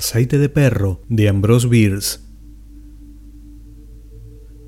Aceite de perro de Ambrose Bierce.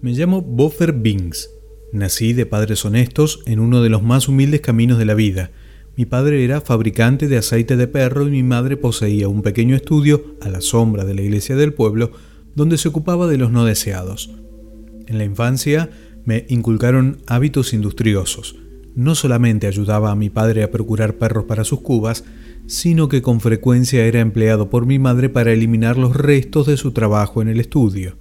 Me llamo Boffer Binks. Nací de padres honestos en uno de los más humildes caminos de la vida. Mi padre era fabricante de aceite de perro y mi madre poseía un pequeño estudio a la sombra de la iglesia del pueblo donde se ocupaba de los no deseados. En la infancia me inculcaron hábitos industriosos. No solamente ayudaba a mi padre a procurar perros para sus cubas, sino que con frecuencia era empleado por mi madre para eliminar los restos de su trabajo en el estudio.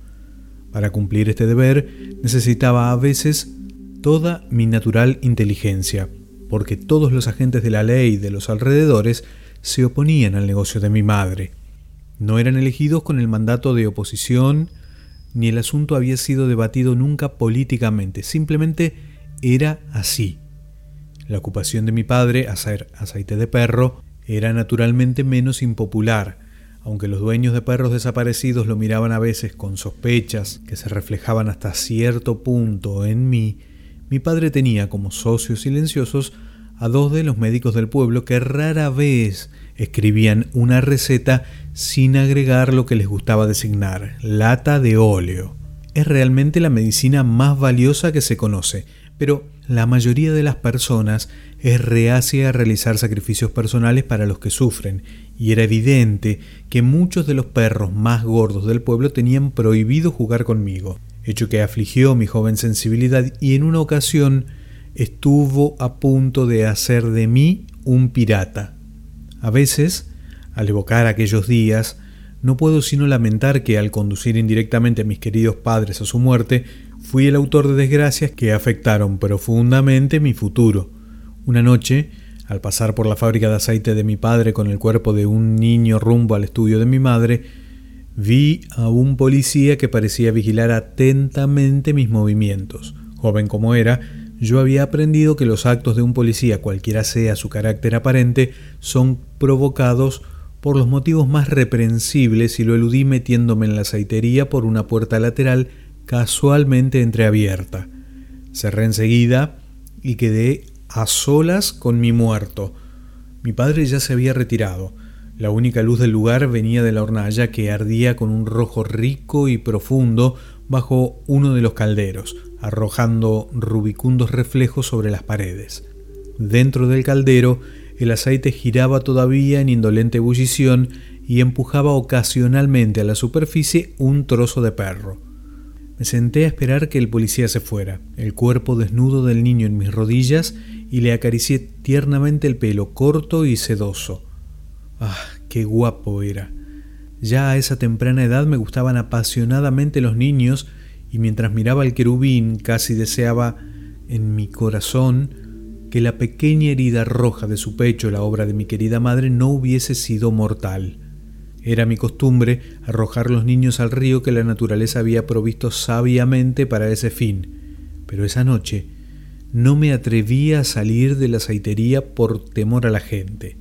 Para cumplir este deber necesitaba a veces toda mi natural inteligencia, porque todos los agentes de la ley de los alrededores se oponían al negocio de mi madre. No eran elegidos con el mandato de oposición, ni el asunto había sido debatido nunca políticamente, simplemente era así. La ocupación de mi padre, hacer aceite de perro, era naturalmente menos impopular, aunque los dueños de perros desaparecidos lo miraban a veces con sospechas que se reflejaban hasta cierto punto en mí, mi padre tenía como socios silenciosos a dos de los médicos del pueblo que rara vez escribían una receta sin agregar lo que les gustaba designar, lata de óleo. Es realmente la medicina más valiosa que se conoce, pero la mayoría de las personas es reacia a realizar sacrificios personales para los que sufren, y era evidente que muchos de los perros más gordos del pueblo tenían prohibido jugar conmigo, hecho que afligió mi joven sensibilidad y en una ocasión estuvo a punto de hacer de mí un pirata. A veces, al evocar aquellos días, no puedo sino lamentar que al conducir indirectamente a mis queridos padres a su muerte, fui el autor de desgracias que afectaron profundamente mi futuro. Una noche, al pasar por la fábrica de aceite de mi padre con el cuerpo de un niño rumbo al estudio de mi madre, vi a un policía que parecía vigilar atentamente mis movimientos. Joven como era, yo había aprendido que los actos de un policía, cualquiera sea su carácter aparente, son provocados por los motivos más reprensibles y lo eludí metiéndome en la aceitería por una puerta lateral casualmente entreabierta. Cerré enseguida y quedé a solas con mi muerto. Mi padre ya se había retirado. La única luz del lugar venía de la hornalla que ardía con un rojo rico y profundo bajo uno de los calderos, arrojando rubicundos reflejos sobre las paredes. Dentro del caldero el aceite giraba todavía en indolente ebullición y empujaba ocasionalmente a la superficie un trozo de perro. Me senté a esperar que el policía se fuera, el cuerpo desnudo del niño en mis rodillas y le acaricié tiernamente el pelo corto y sedoso. Ah, qué guapo era. Ya a esa temprana edad me gustaban apasionadamente los niños y mientras miraba al querubín casi deseaba en mi corazón que la pequeña herida roja de su pecho, la obra de mi querida madre, no hubiese sido mortal. Era mi costumbre arrojar los niños al río que la naturaleza había provisto sabiamente para ese fin, pero esa noche no me atrevía a salir de la aceitería por temor a la gente.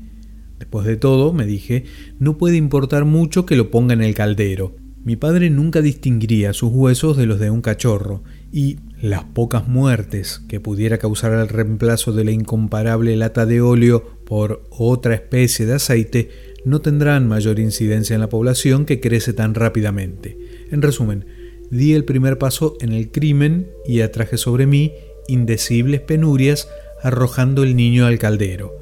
Después de todo, me dije, no puede importar mucho que lo ponga en el caldero. Mi padre nunca distinguiría sus huesos de los de un cachorro, y las pocas muertes que pudiera causar el reemplazo de la incomparable lata de óleo por otra especie de aceite no tendrán mayor incidencia en la población que crece tan rápidamente. En resumen, di el primer paso en el crimen y atraje sobre mí indecibles penurias arrojando el niño al caldero.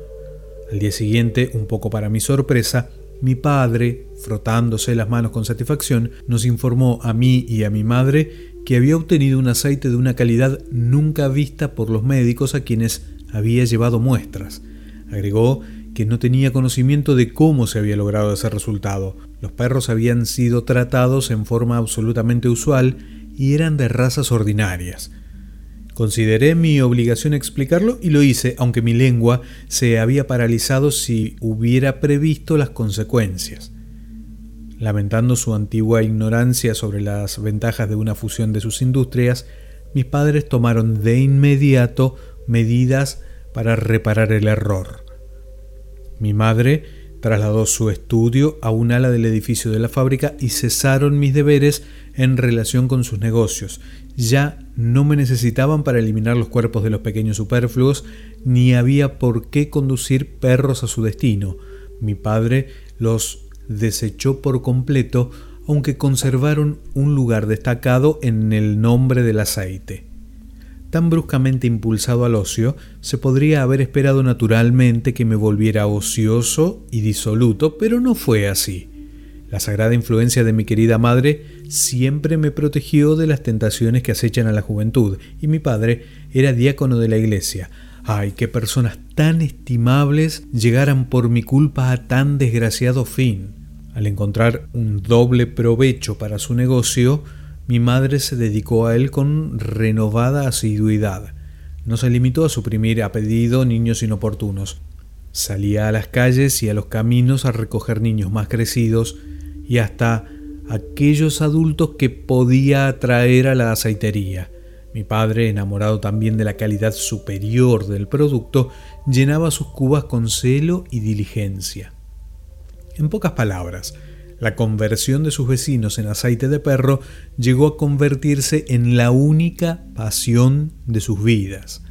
Al día siguiente, un poco para mi sorpresa, mi padre, frotándose las manos con satisfacción, nos informó a mí y a mi madre que había obtenido un aceite de una calidad nunca vista por los médicos a quienes había llevado muestras. Agregó que no tenía conocimiento de cómo se había logrado ese resultado. Los perros habían sido tratados en forma absolutamente usual y eran de razas ordinarias. Consideré mi obligación explicarlo y lo hice, aunque mi lengua se había paralizado si hubiera previsto las consecuencias. Lamentando su antigua ignorancia sobre las ventajas de una fusión de sus industrias, mis padres tomaron de inmediato medidas para reparar el error. Mi madre trasladó su estudio a un ala del edificio de la fábrica y cesaron mis deberes en relación con sus negocios. Ya no me necesitaban para eliminar los cuerpos de los pequeños superfluos, ni había por qué conducir perros a su destino. Mi padre los desechó por completo, aunque conservaron un lugar destacado en el nombre del aceite. Tan bruscamente impulsado al ocio, se podría haber esperado naturalmente que me volviera ocioso y disoluto, pero no fue así. La sagrada influencia de mi querida madre siempre me protegió de las tentaciones que acechan a la juventud, y mi padre era diácono de la iglesia, Ay, qué personas tan estimables llegaran por mi culpa a tan desgraciado fin. Al encontrar un doble provecho para su negocio, mi madre se dedicó a él con renovada asiduidad. No se limitó a suprimir a pedido niños inoportunos. Salía a las calles y a los caminos a recoger niños más crecidos y hasta aquellos adultos que podía atraer a la aceitería. Mi padre, enamorado también de la calidad superior del producto, llenaba sus cubas con celo y diligencia. En pocas palabras, la conversión de sus vecinos en aceite de perro llegó a convertirse en la única pasión de sus vidas.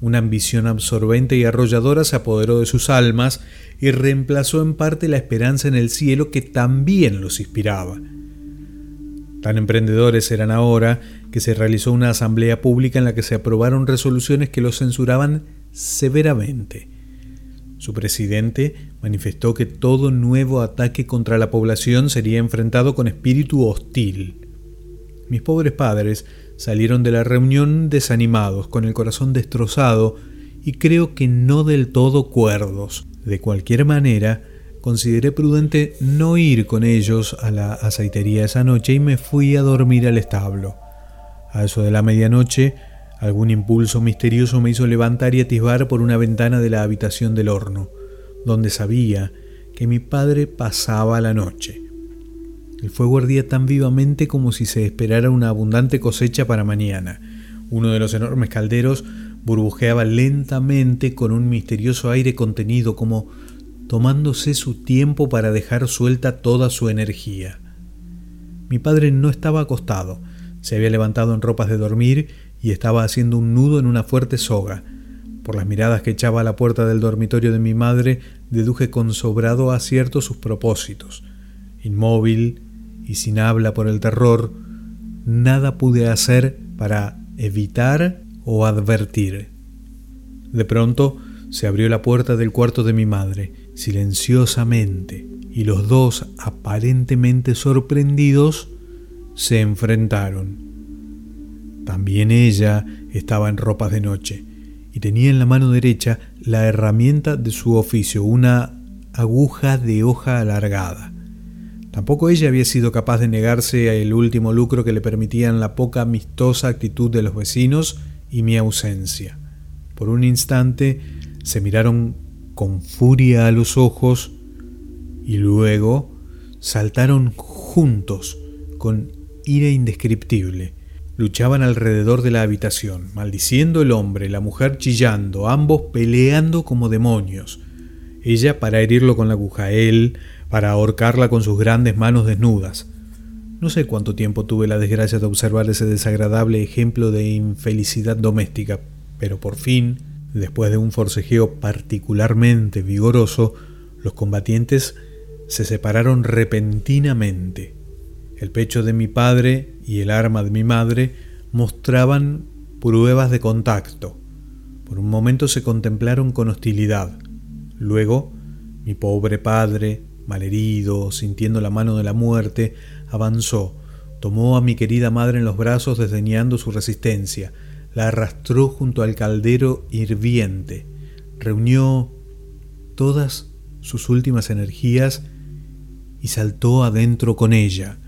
Una ambición absorbente y arrolladora se apoderó de sus almas y reemplazó en parte la esperanza en el cielo que también los inspiraba. Tan emprendedores eran ahora que se realizó una asamblea pública en la que se aprobaron resoluciones que los censuraban severamente. Su presidente manifestó que todo nuevo ataque contra la población sería enfrentado con espíritu hostil. Mis pobres padres salieron de la reunión desanimados, con el corazón destrozado y creo que no del todo cuerdos. De cualquier manera, consideré prudente no ir con ellos a la aceitería esa noche y me fui a dormir al establo. A eso de la medianoche, algún impulso misterioso me hizo levantar y atisbar por una ventana de la habitación del horno, donde sabía que mi padre pasaba la noche. El fuego ardía tan vivamente como si se esperara una abundante cosecha para mañana. Uno de los enormes calderos burbujeaba lentamente con un misterioso aire contenido como tomándose su tiempo para dejar suelta toda su energía. Mi padre no estaba acostado, se había levantado en ropas de dormir y estaba haciendo un nudo en una fuerte soga. Por las miradas que echaba a la puerta del dormitorio de mi madre, deduje con sobrado acierto sus propósitos. Inmóvil y sin habla por el terror, nada pude hacer para evitar o advertir. De pronto se abrió la puerta del cuarto de mi madre silenciosamente y los dos, aparentemente sorprendidos, se enfrentaron. También ella estaba en ropas de noche y tenía en la mano derecha la herramienta de su oficio, una aguja de hoja alargada. Tampoco ella había sido capaz de negarse al último lucro que le permitían la poca amistosa actitud de los vecinos y mi ausencia. Por un instante se miraron con furia a los ojos y luego saltaron juntos con ira indescriptible. Luchaban alrededor de la habitación, maldiciendo el hombre, la mujer chillando, ambos peleando como demonios. Ella para herirlo con la aguja, él para ahorcarla con sus grandes manos desnudas. No sé cuánto tiempo tuve la desgracia de observar ese desagradable ejemplo de infelicidad doméstica, pero por fin Después de un forcejeo particularmente vigoroso, los combatientes se separaron repentinamente. El pecho de mi padre y el arma de mi madre mostraban pruebas de contacto. Por un momento se contemplaron con hostilidad. Luego, mi pobre padre, malherido, sintiendo la mano de la muerte, avanzó, tomó a mi querida madre en los brazos desdeñando su resistencia, la arrastró junto al caldero hirviente, reunió todas sus últimas energías y saltó adentro con ella.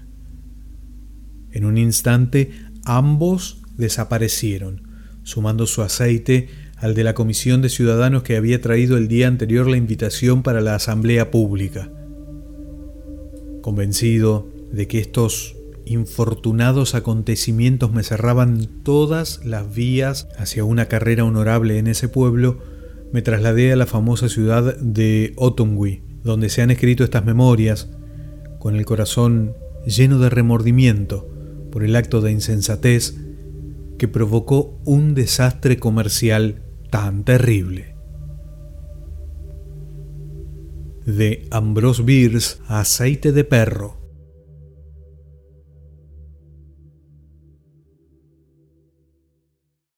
En un instante ambos desaparecieron, sumando su aceite al de la comisión de ciudadanos que había traído el día anterior la invitación para la asamblea pública. Convencido de que estos infortunados acontecimientos me cerraban todas las vías hacia una carrera honorable en ese pueblo, me trasladé a la famosa ciudad de Otongui, donde se han escrito estas memorias, con el corazón lleno de remordimiento por el acto de insensatez que provocó un desastre comercial tan terrible. de Ambrose Bierce, Aceite de Perro.